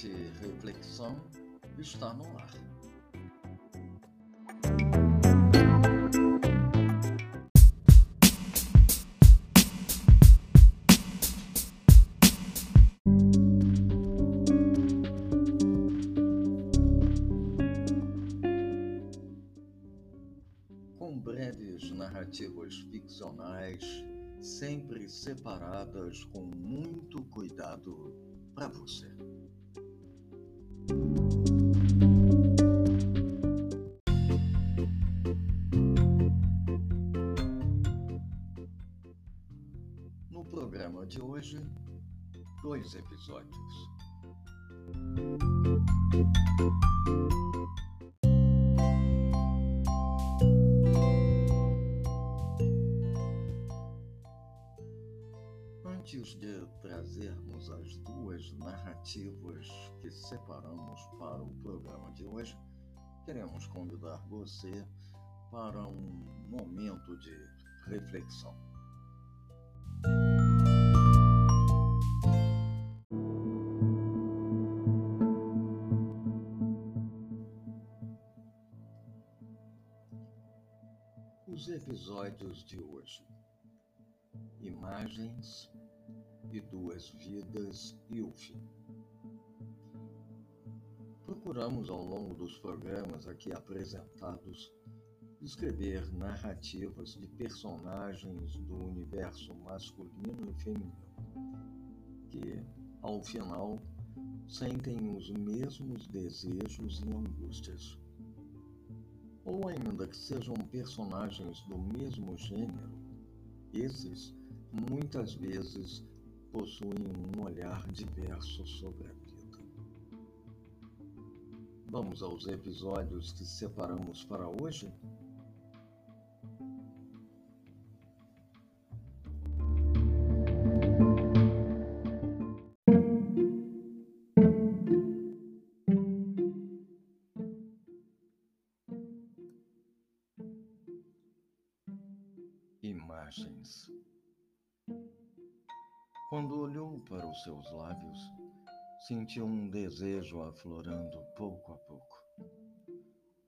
Arte e Reflexão está no ar. Com breves narrativas ficcionais, sempre separadas com muito cuidado para você. No programa de hoje, dois episódios. Antes de trazermos as duas narrativas que separamos para o programa de hoje, queremos convidar você para um momento de reflexão. Os episódios de hoje. Imagens e duas vidas e o fim. Procuramos ao longo dos programas aqui apresentados escrever narrativas de personagens do universo masculino e feminino, que, ao final, sentem os mesmos desejos e angústias. Ou ainda que sejam personagens do mesmo gênero, esses muitas vezes possuem um olhar diverso sobre a vida. Vamos aos episódios que separamos para hoje? Imagens. Os seus lábios, sentiu um desejo aflorando pouco a pouco.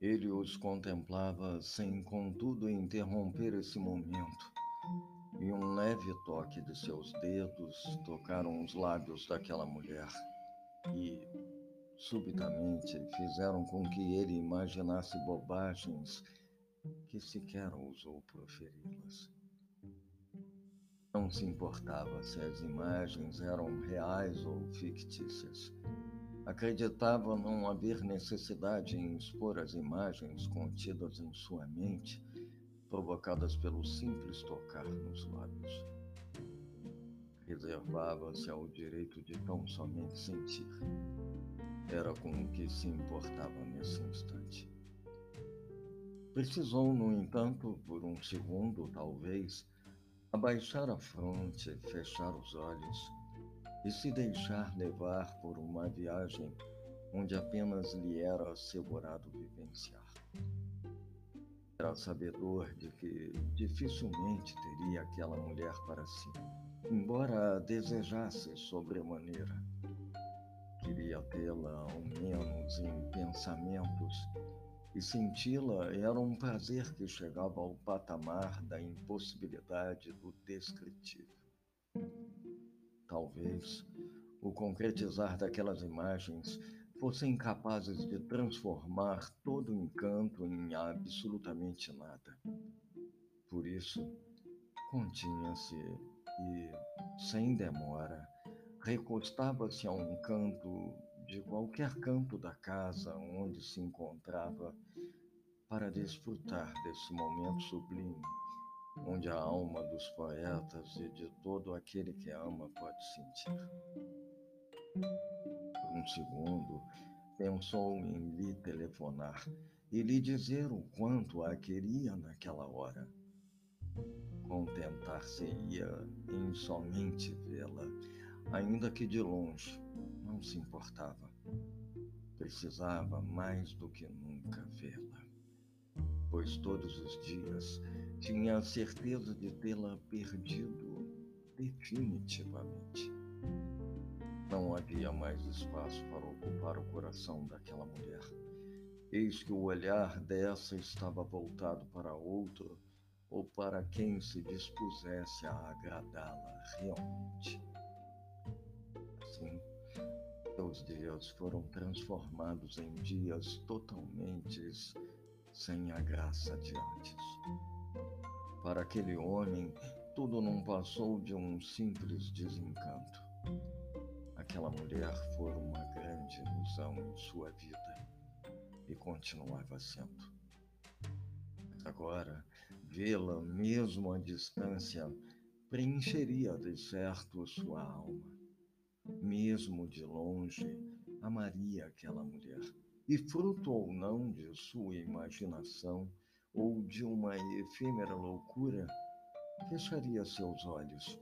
Ele os contemplava sem, contudo, interromper esse momento, e um leve toque de seus dedos tocaram os lábios daquela mulher e, subitamente, fizeram com que ele imaginasse bobagens que sequer ousou proferi-las. Não se importava se as imagens eram reais ou fictícias. Acreditava não haver necessidade em expor as imagens contidas em sua mente, provocadas pelo simples tocar nos lábios. Reservava-se ao direito de tão somente sentir. Era com o que se importava nesse instante. Precisou, no entanto, por um segundo, talvez, abaixar a fronte, fechar os olhos e se deixar levar por uma viagem onde apenas lhe era assegurado vivenciar. Era sabedor de que dificilmente teria aquela mulher para si, embora a desejasse sobremaneira. Queria tê-la ao menos em pensamentos e senti-la era um prazer que chegava ao patamar da impossibilidade do descritivo. Talvez o concretizar daquelas imagens fossem capazes de transformar todo o encanto em absolutamente nada. Por isso, continha-se e, sem demora, recostava-se a um canto de qualquer canto da casa onde se encontrava para desfrutar desse momento sublime, onde a alma dos poetas e de todo aquele que ama pode sentir. Um segundo, pensou em lhe telefonar e lhe dizer o quanto a queria naquela hora. Contentar-se-ia em somente vê-la, ainda que de longe, não se importava. Precisava mais do que nunca vê-la, pois todos os dias tinha a certeza de tê-la perdido definitivamente. Não havia mais espaço para ocupar o coração daquela mulher. Eis que o olhar dessa estava voltado para outro, ou para quem se dispusesse a agradá-la realmente. Assim, seus dias foram transformados em dias totalmente sem a graça de antes. Para aquele homem, tudo não passou de um simples desencanto. Aquela mulher foi uma grande ilusão em sua vida e continuava sendo. Agora, vê-la mesmo à distância preencheria de certo sua alma. Mesmo de longe, amaria aquela mulher. E fruto ou não de sua imaginação ou de uma efêmera loucura, fecharia seus olhos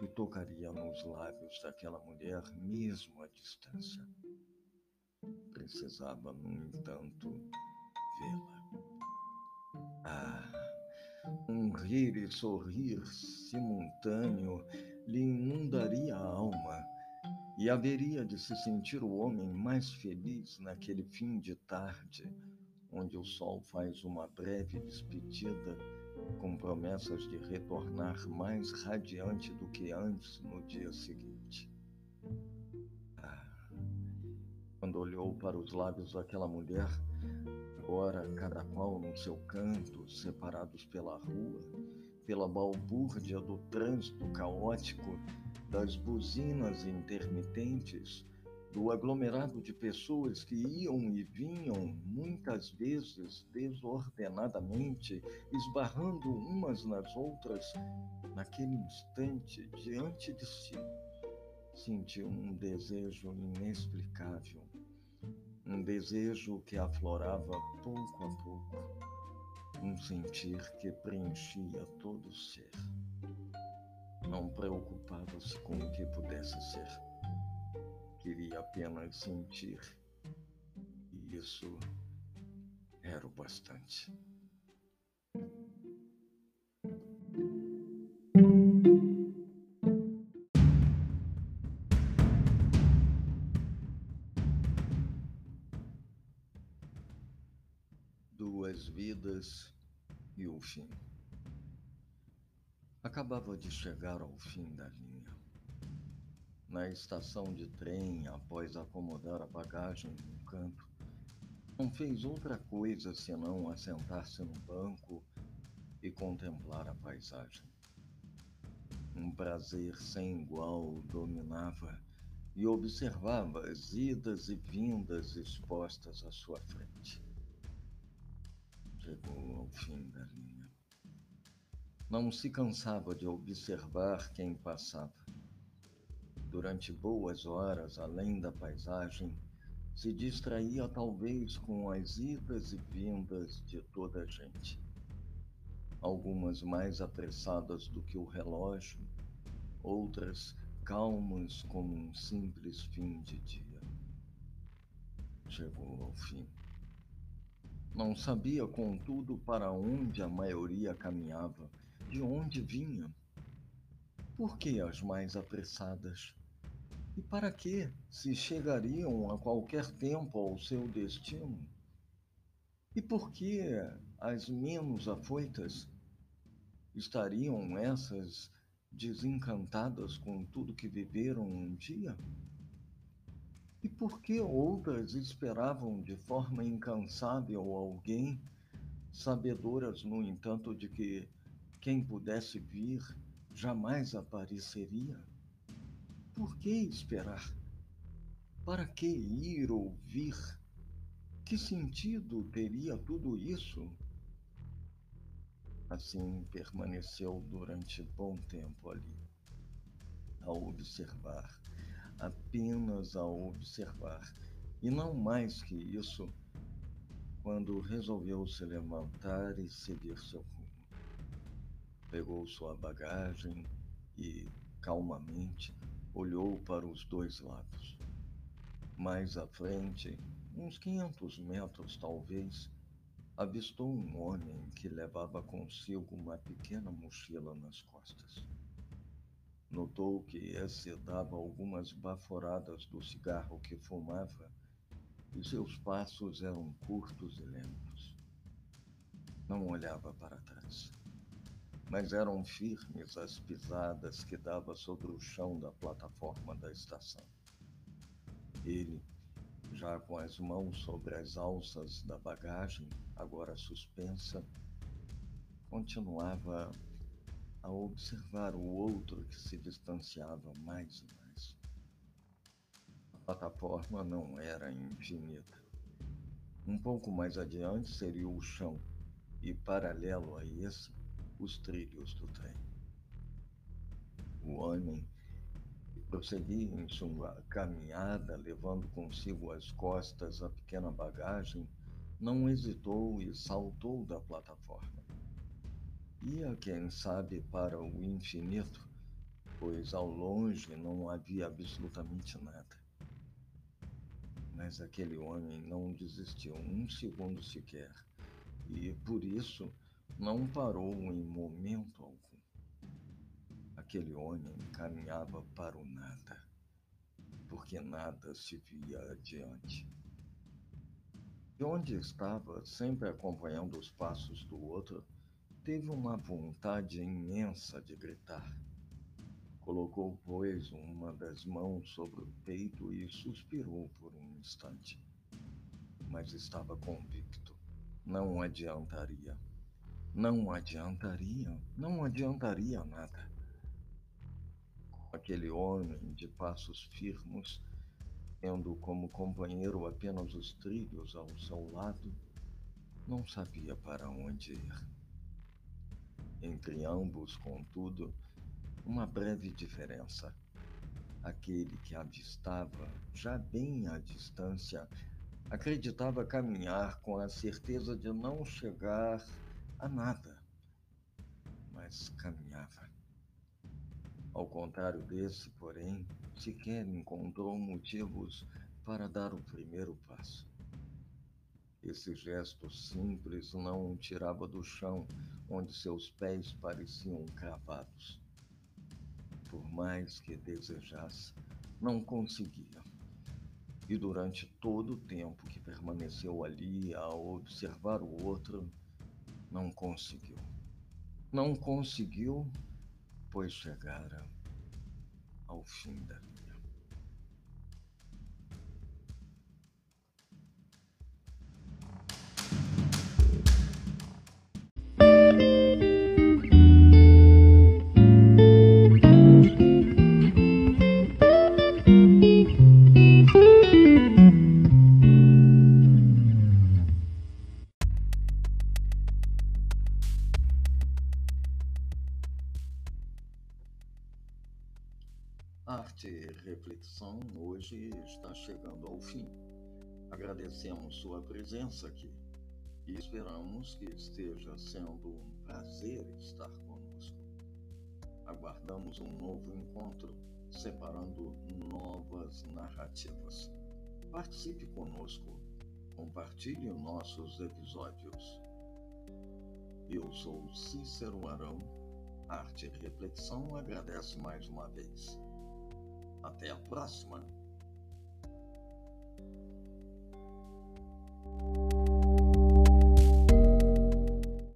e tocaria nos lábios daquela mulher mesmo à distância. Precisava, no entanto, vê-la. Ah, um rir e sorrir simultâneo lhe inundaria a alma e haveria de se sentir o homem mais feliz naquele fim de tarde, onde o sol faz uma breve despedida com promessas de retornar mais radiante do que antes no dia seguinte. Ah, quando olhou para os lábios daquela mulher, agora cada qual no seu canto, separados pela rua, pela balbúrdia do trânsito caótico, das buzinas intermitentes, do aglomerado de pessoas que iam e vinham, muitas vezes desordenadamente, esbarrando umas nas outras, naquele instante, diante de si, sentiu um desejo inexplicável, um desejo que aflorava pouco a pouco, um sentir que preenchia todo o ser. Não preocupava-se com o que pudesse ser queria apenas sentir. E isso era o bastante. Fim. Acabava de chegar ao fim da linha na estação de trem após acomodar a bagagem num canto. Não fez outra coisa senão assentar-se no banco e contemplar a paisagem. Um prazer sem igual dominava e observava as idas e vindas expostas à sua frente. Chegou ao fim da linha. Não se cansava de observar quem passava durante boas horas além da paisagem, se distraía talvez com as idas e vindas de toda a gente. Algumas mais apressadas do que o relógio, outras calmas como um simples fim de dia. Chegou ao fim. Não sabia, contudo, para onde a maioria caminhava, de onde vinha. Por que as mais apressadas? E para que, se chegariam a qualquer tempo ao seu destino? E por que as menos afoitas estariam essas desencantadas com tudo que viveram um dia? E por que outras esperavam de forma incansável alguém, sabedoras, no entanto, de que quem pudesse vir jamais apareceria? Por que esperar? Para que ir ouvir? Que sentido teria tudo isso? Assim permaneceu durante bom tempo ali, a observar, apenas a observar, e não mais que isso, quando resolveu se levantar e seguir seu rumo. Pegou sua bagagem e, calmamente, olhou para os dois lados. Mais à frente, uns 500 metros talvez, avistou um homem que levava consigo uma pequena mochila nas costas. Notou que esse dava algumas baforadas do cigarro que fumava e seus passos eram curtos e lentos. Não olhava para trás, mas eram firmes as pisadas que dava sobre o chão da plataforma da estação. Ele, já com as mãos sobre as alças da bagagem, agora suspensa, continuava a observar o outro que se distanciava mais e mais. A plataforma não era infinita. Um pouco mais adiante seria o chão, e paralelo a esse, os trilhos do trem. O homem prosseguia em sua caminhada, levando consigo às costas a pequena bagagem, não hesitou e saltou da plataforma ia, quem sabe, para o infinito, pois ao longe não havia absolutamente nada. Mas aquele homem não desistiu um segundo sequer, e por isso não parou em momento algum. Aquele homem caminhava para o nada, porque nada se via adiante. De onde estava, sempre acompanhando os passos do outro, teve uma vontade imensa de gritar. Colocou, pois, uma das mãos sobre o peito e suspirou por um instante. Mas estava convicto. Não adiantaria. Não adiantaria. Não adiantaria nada. Aquele homem de passos firmes, tendo como companheiro apenas os trilhos ao seu lado, não sabia para onde ir. Entre ambos, contudo, uma breve diferença. Aquele que avistava, já bem à distância, acreditava caminhar com a certeza de não chegar a nada, mas caminhava. Ao contrário desse, porém, sequer encontrou motivos para dar o primeiro passo. Esse gesto simples não o tirava do chão, onde seus pés pareciam cravados. Por mais que desejasse, não conseguia. E durante todo o tempo que permaneceu ali a observar o outro, não conseguiu. Não conseguiu, pois chegara ao fim da vida. Reflexão hoje está chegando ao fim. Agradecemos sua presença aqui e esperamos que esteja sendo um prazer estar conosco. Aguardamos um novo encontro, separando novas narrativas. Participe conosco, compartilhe nossos episódios. Eu sou Cícero Arão. Arte e Reflexão agradece mais uma vez. Até a próxima!